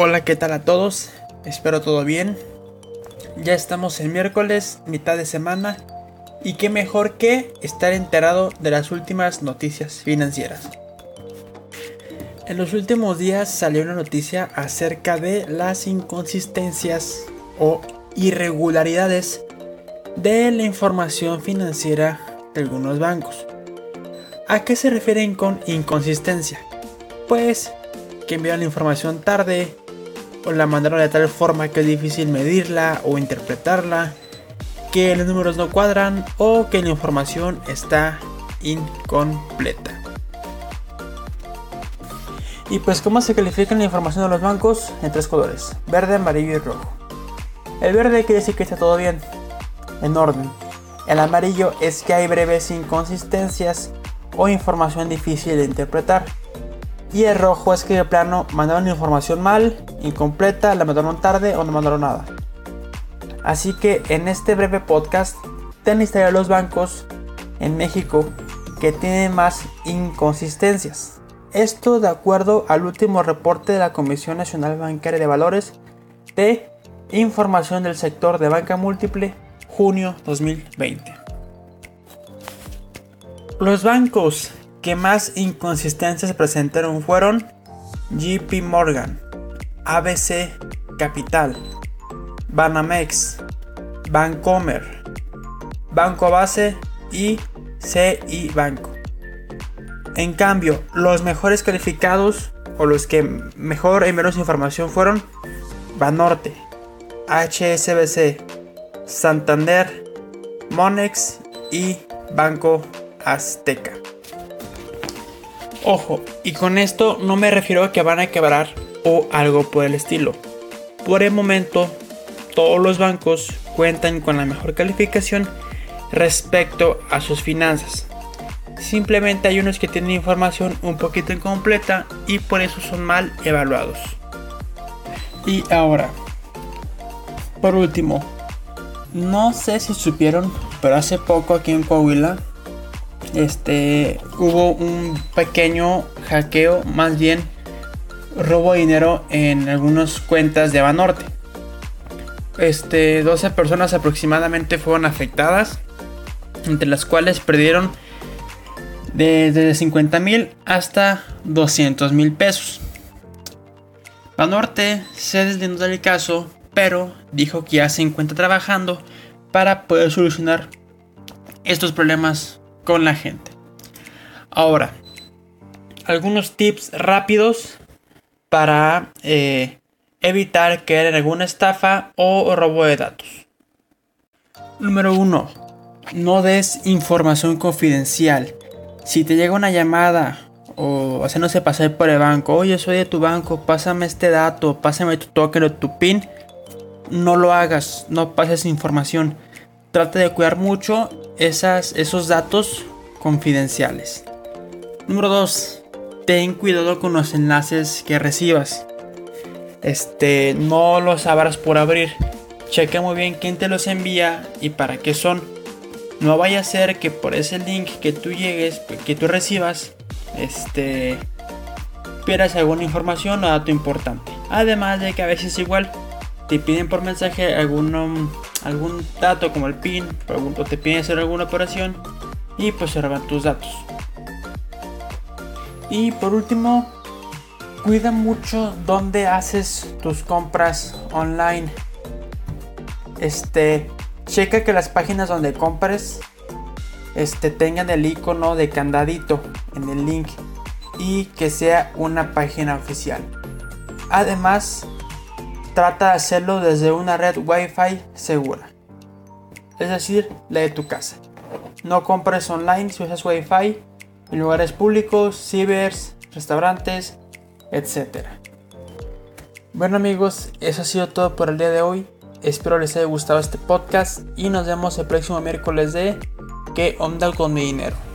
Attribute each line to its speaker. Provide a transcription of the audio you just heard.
Speaker 1: Hola, ¿qué tal a todos? Espero todo bien. Ya estamos el miércoles, mitad de semana, y qué mejor que estar enterado de las últimas noticias financieras. En los últimos días salió una noticia acerca de las inconsistencias o irregularidades de la información financiera de algunos bancos. ¿A qué se refieren con inconsistencia? Pues que envían la información tarde, la mandaron de tal forma que es difícil medirla o interpretarla, que los números no cuadran o que la información está incompleta. Y pues cómo se califica la información de los bancos en tres colores, verde, amarillo y rojo. El verde quiere decir que está todo bien, en orden. El amarillo es que hay breves inconsistencias o información difícil de interpretar. Y el rojo es que de plano mandaron información mal, incompleta, la mandaron tarde o no mandaron nada. Así que en este breve podcast te de los bancos en México que tienen más inconsistencias. Esto de acuerdo al último reporte de la Comisión Nacional Bancaria de Valores de Información del Sector de Banca Múltiple, junio 2020. Los bancos que más inconsistencias presentaron fueron JP Morgan, ABC Capital, Banamex, Bancomer, Banco Base y CI Banco. En cambio, los mejores calificados o los que mejor y menos información fueron Banorte, HSBC, Santander, Monex y Banco Azteca. Ojo, y con esto no me refiero a que van a quebrar o algo por el estilo. Por el momento, todos los bancos cuentan con la mejor calificación respecto a sus finanzas. Simplemente hay unos que tienen información un poquito incompleta y por eso son mal evaluados. Y ahora, por último, no sé si supieron, pero hace poco aquí en Coahuila este, hubo un pequeño hackeo, más bien robo de dinero en algunas cuentas de Banorte. Este, 12 personas aproximadamente fueron afectadas, entre las cuales perdieron desde 50 mil hasta 200 mil pesos. Banorte se deslindó del caso, pero dijo que ya se encuentra trabajando para poder solucionar estos problemas con la gente. Ahora, algunos tips rápidos para eh, evitar caer en alguna estafa o robo de datos. Número 1. No des información confidencial. Si te llega una llamada o haciéndose pasar por el banco, oye, soy de tu banco, pásame este dato, pásame tu token o tu PIN, no lo hagas, no pases información. Trata de cuidar mucho esas, esos datos confidenciales. Número 2. Ten cuidado con los enlaces que recibas. Este, no los abras por abrir. Checa muy bien quién te los envía y para qué son. No vaya a ser que por ese link que tú llegues, que tú recibas, este, pierdas alguna información o dato importante. Además de que a veces igual te piden por mensaje algún, algún dato como el PIN, o te piden hacer alguna operación y pues se roban tus datos. Y por último, cuida mucho dónde haces tus compras online. Este, checa que las páginas donde compres este, tengan el icono de candadito en el link y que sea una página oficial. Además, trata de hacerlo desde una red Wi-Fi segura, es decir, la de tu casa. No compres online si usas Wi-Fi en lugares públicos, cibers, restaurantes, etc. Bueno amigos, eso ha sido todo por el día de hoy. Espero les haya gustado este podcast y nos vemos el próximo miércoles de ¿Qué onda con mi dinero?